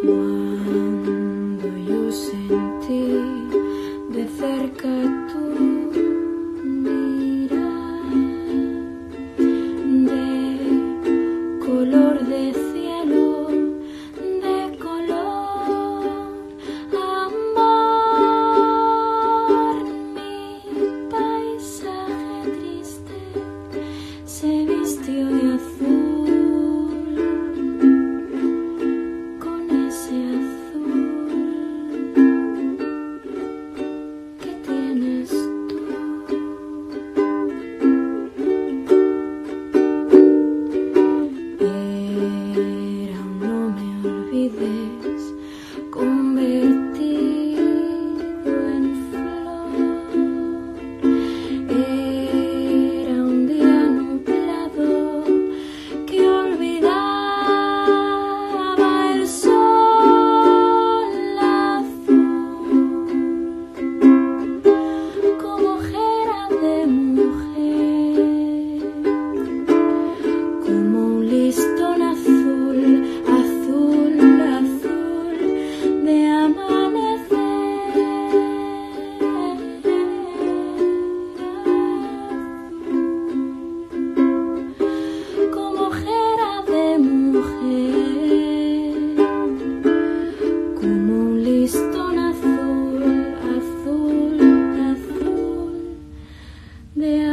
Cuando yo sentí de cerca tu mirar de color de cielo, de color amor, mi paisaje triste se vistió Zombie Yeah.